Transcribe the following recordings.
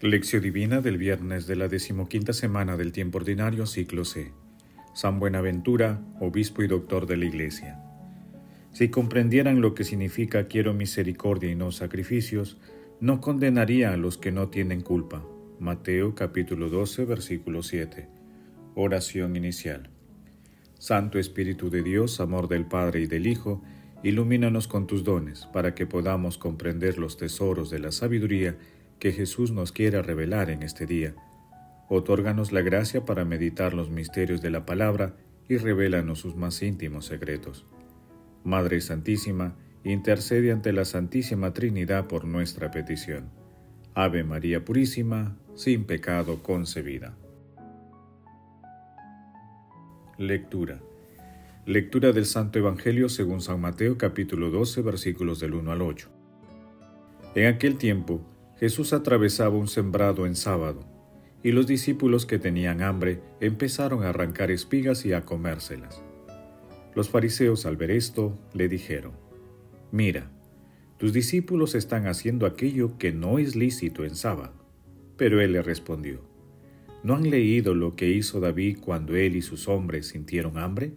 Lección Divina del viernes de la decimoquinta semana del tiempo ordinario, ciclo C. San Buenaventura, obispo y doctor de la Iglesia. Si comprendieran lo que significa quiero misericordia y no sacrificios, no condenaría a los que no tienen culpa. Mateo capítulo 12, versículo 7. Oración inicial. Santo Espíritu de Dios, amor del Padre y del Hijo, Ilumínanos con tus dones, para que podamos comprender los tesoros de la sabiduría que Jesús nos quiere revelar en este día. Otórganos la gracia para meditar los misterios de la palabra y revélanos sus más íntimos secretos. Madre Santísima, intercede ante la Santísima Trinidad por nuestra petición. Ave María Purísima, sin pecado concebida. Lectura. Lectura del Santo Evangelio según San Mateo capítulo 12 versículos del 1 al 8. En aquel tiempo Jesús atravesaba un sembrado en sábado, y los discípulos que tenían hambre empezaron a arrancar espigas y a comérselas. Los fariseos al ver esto le dijeron, Mira, tus discípulos están haciendo aquello que no es lícito en sábado. Pero él le respondió, ¿no han leído lo que hizo David cuando él y sus hombres sintieron hambre?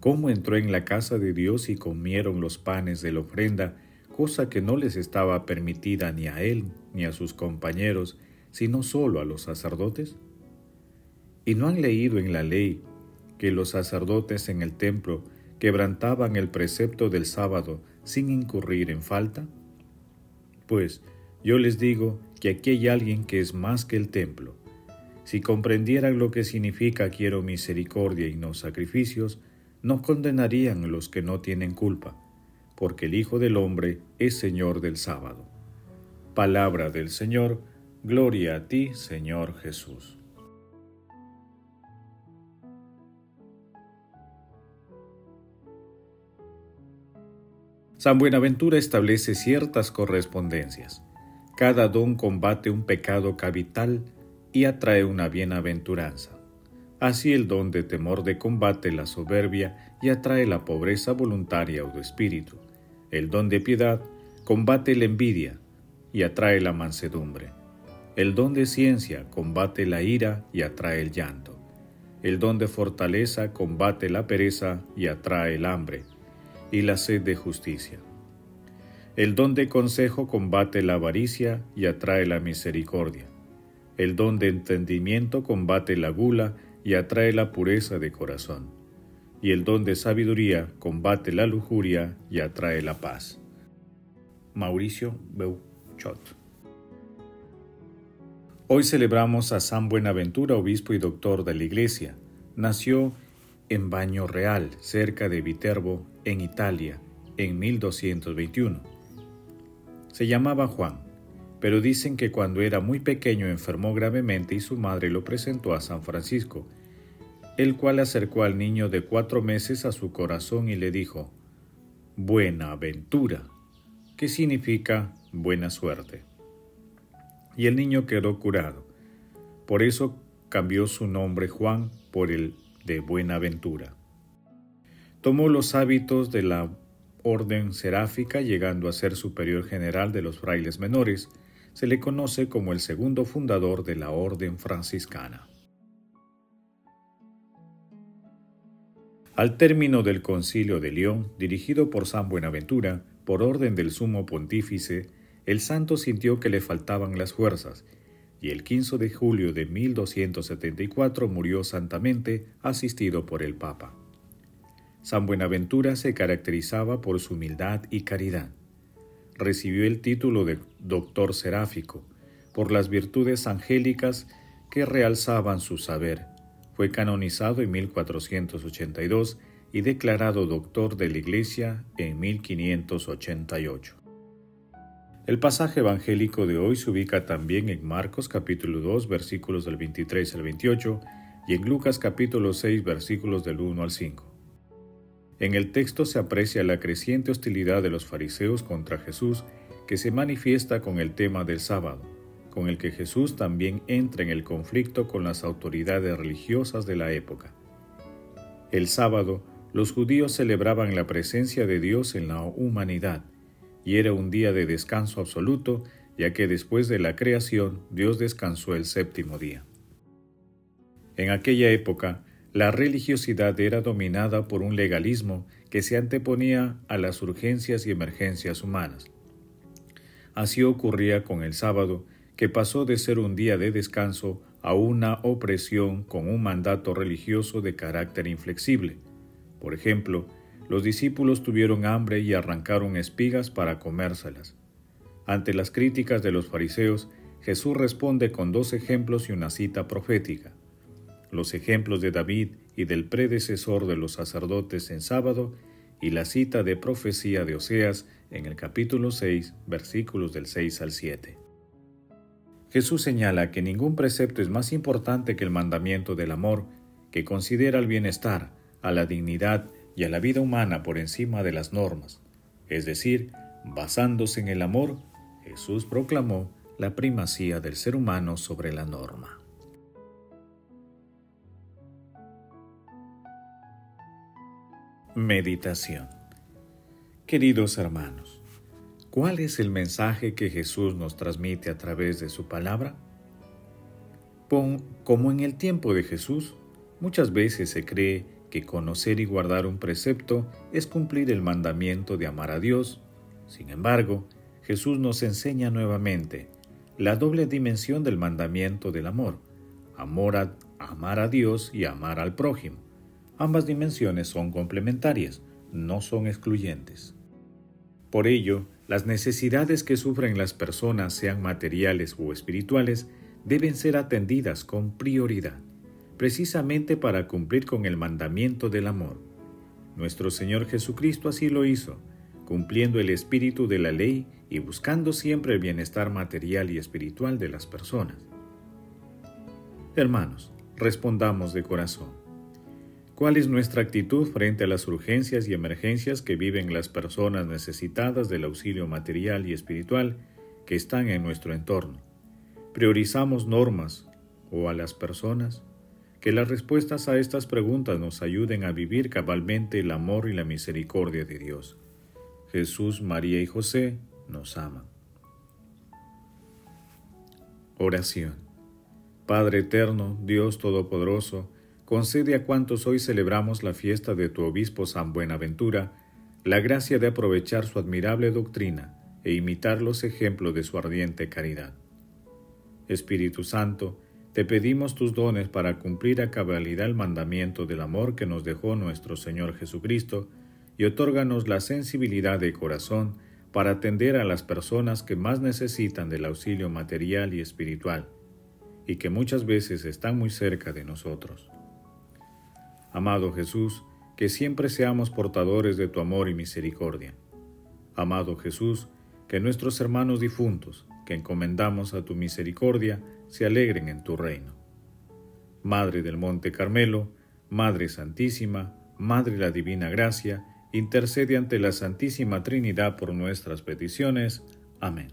cómo entró en la casa de Dios y comieron los panes de la ofrenda, cosa que no les estaba permitida ni a él ni a sus compañeros, sino solo a los sacerdotes? ¿Y no han leído en la ley que los sacerdotes en el templo quebrantaban el precepto del sábado sin incurrir en falta? Pues yo les digo que aquí hay alguien que es más que el templo. Si comprendieran lo que significa quiero misericordia y no sacrificios, no condenarían los que no tienen culpa, porque el Hijo del Hombre es Señor del sábado. Palabra del Señor, gloria a ti, Señor Jesús. San Buenaventura establece ciertas correspondencias. Cada don combate un pecado capital y atrae una bienaventuranza. Así el don de temor de combate la soberbia y atrae la pobreza voluntaria o de espíritu. El don de piedad combate la envidia y atrae la mansedumbre. El don de ciencia combate la ira y atrae el llanto. El don de fortaleza combate la pereza y atrae el hambre y la sed de justicia. El don de consejo combate la avaricia y atrae la misericordia. El don de entendimiento combate la gula y atrae la pureza de corazón, y el don de sabiduría combate la lujuria y atrae la paz. Mauricio Beuchot. Hoy celebramos a San Buenaventura, obispo y doctor de la Iglesia. Nació en Baño Real, cerca de Viterbo, en Italia, en 1221. Se llamaba Juan, pero dicen que cuando era muy pequeño enfermó gravemente y su madre lo presentó a San Francisco, el cual acercó al niño de cuatro meses a su corazón y le dijo, Buena aventura, que significa buena suerte. Y el niño quedó curado. Por eso cambió su nombre Juan por el de Buenaventura. Tomó los hábitos de la orden seráfica llegando a ser superior general de los frailes menores, se le conoce como el segundo fundador de la orden franciscana. Al término del concilio de León, dirigido por San Buenaventura, por orden del sumo pontífice, el santo sintió que le faltaban las fuerzas, y el 15 de julio de 1274 murió santamente, asistido por el Papa. San Buenaventura se caracterizaba por su humildad y caridad. Recibió el título de doctor seráfico por las virtudes angélicas que realzaban su saber fue canonizado en 1482 y declarado doctor de la Iglesia en 1588. El pasaje evangélico de hoy se ubica también en Marcos capítulo 2 versículos del 23 al 28 y en Lucas capítulo 6 versículos del 1 al 5. En el texto se aprecia la creciente hostilidad de los fariseos contra Jesús que se manifiesta con el tema del sábado con el que Jesús también entra en el conflicto con las autoridades religiosas de la época. El sábado, los judíos celebraban la presencia de Dios en la humanidad, y era un día de descanso absoluto, ya que después de la creación Dios descansó el séptimo día. En aquella época, la religiosidad era dominada por un legalismo que se anteponía a las urgencias y emergencias humanas. Así ocurría con el sábado, que pasó de ser un día de descanso a una opresión con un mandato religioso de carácter inflexible. Por ejemplo, los discípulos tuvieron hambre y arrancaron espigas para comérselas. Ante las críticas de los fariseos, Jesús responde con dos ejemplos y una cita profética. Los ejemplos de David y del predecesor de los sacerdotes en sábado y la cita de profecía de Oseas en el capítulo 6, versículos del 6 al 7. Jesús señala que ningún precepto es más importante que el mandamiento del amor, que considera el bienestar, a la dignidad y a la vida humana por encima de las normas. Es decir, basándose en el amor, Jesús proclamó la primacía del ser humano sobre la norma. Meditación Queridos hermanos, ¿cuál es el mensaje que Jesús nos transmite a través de su palabra? Como en el tiempo de Jesús, muchas veces se cree que conocer y guardar un precepto es cumplir el mandamiento de amar a Dios. Sin embargo, Jesús nos enseña nuevamente la doble dimensión del mandamiento del amor, amor a, amar a Dios y amar al prójimo. Ambas dimensiones son complementarias, no son excluyentes. Por ello, las necesidades que sufren las personas, sean materiales o espirituales, deben ser atendidas con prioridad, precisamente para cumplir con el mandamiento del amor. Nuestro Señor Jesucristo así lo hizo, cumpliendo el espíritu de la ley y buscando siempre el bienestar material y espiritual de las personas. Hermanos, respondamos de corazón. ¿Cuál es nuestra actitud frente a las urgencias y emergencias que viven las personas necesitadas del auxilio material y espiritual que están en nuestro entorno? ¿Priorizamos normas o a las personas? Que las respuestas a estas preguntas nos ayuden a vivir cabalmente el amor y la misericordia de Dios. Jesús, María y José nos aman. Oración. Padre eterno, Dios Todopoderoso, concede a cuantos hoy celebramos la fiesta de tu obispo San Buenaventura la gracia de aprovechar su admirable doctrina e imitar los ejemplos de su ardiente caridad. Espíritu Santo, te pedimos tus dones para cumplir a cabalidad el mandamiento del amor que nos dejó nuestro Señor Jesucristo, y otórganos la sensibilidad de corazón para atender a las personas que más necesitan del auxilio material y espiritual, y que muchas veces están muy cerca de nosotros. Amado Jesús, que siempre seamos portadores de tu amor y misericordia. Amado Jesús, que nuestros hermanos difuntos, que encomendamos a tu misericordia, se alegren en tu reino. Madre del Monte Carmelo, Madre Santísima, Madre la Divina Gracia, intercede ante la Santísima Trinidad por nuestras peticiones. Amén.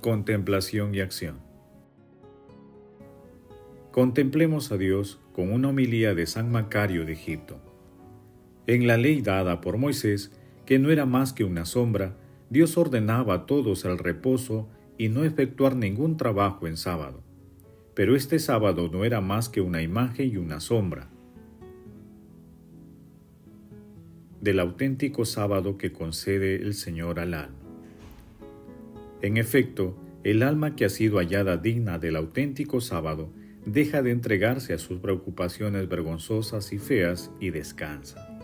Contemplación y acción. Contemplemos a Dios con una homilía de San Macario de Egipto. En la ley dada por Moisés, que no era más que una sombra, Dios ordenaba a todos el reposo y no efectuar ningún trabajo en sábado. Pero este sábado no era más que una imagen y una sombra del auténtico sábado que concede el Señor al alma. En efecto, el alma que ha sido hallada digna del auténtico sábado deja de entregarse a sus preocupaciones vergonzosas y feas y descansa.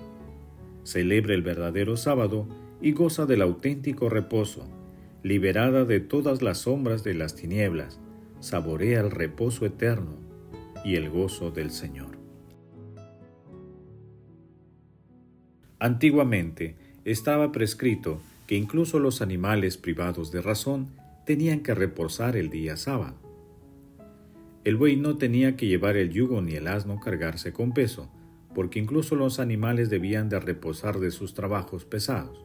Celebra el verdadero sábado y goza del auténtico reposo, liberada de todas las sombras de las tinieblas, saborea el reposo eterno y el gozo del Señor. Antiguamente estaba prescrito que incluso los animales privados de razón tenían que reposar el día sábado. El buey no tenía que llevar el yugo ni el asno cargarse con peso, porque incluso los animales debían de reposar de sus trabajos pesados.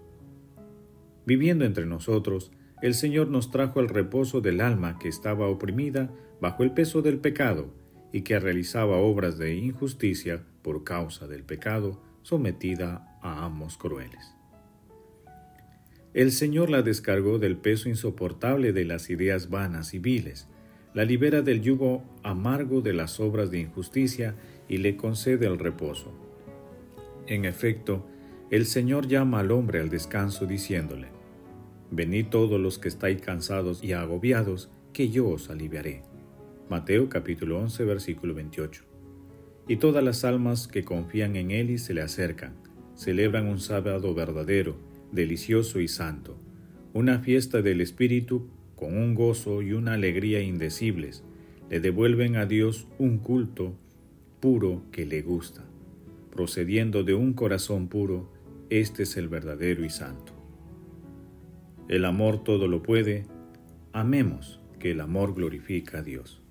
Viviendo entre nosotros, el Señor nos trajo el reposo del alma que estaba oprimida bajo el peso del pecado y que realizaba obras de injusticia por causa del pecado, sometida a amos crueles. El Señor la descargó del peso insoportable de las ideas vanas y viles, la libera del yugo amargo de las obras de injusticia y le concede el reposo. En efecto, el Señor llama al hombre al descanso diciéndole, Venid todos los que estáis cansados y agobiados, que yo os aliviaré. Mateo capítulo 11 versículo 28. Y todas las almas que confían en Él y se le acercan, celebran un sábado verdadero, delicioso y santo, una fiesta del Espíritu con un gozo y una alegría indecibles, le devuelven a Dios un culto puro que le gusta. Procediendo de un corazón puro, este es el verdadero y santo. El amor todo lo puede, amemos que el amor glorifica a Dios.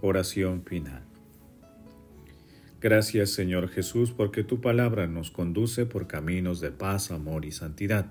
Oración final. Gracias Señor Jesús porque tu palabra nos conduce por caminos de paz, amor y santidad.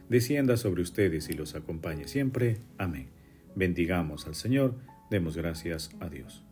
descienda sobre ustedes y los acompañe siempre. Amén. Bendigamos al Señor, demos gracias a Dios.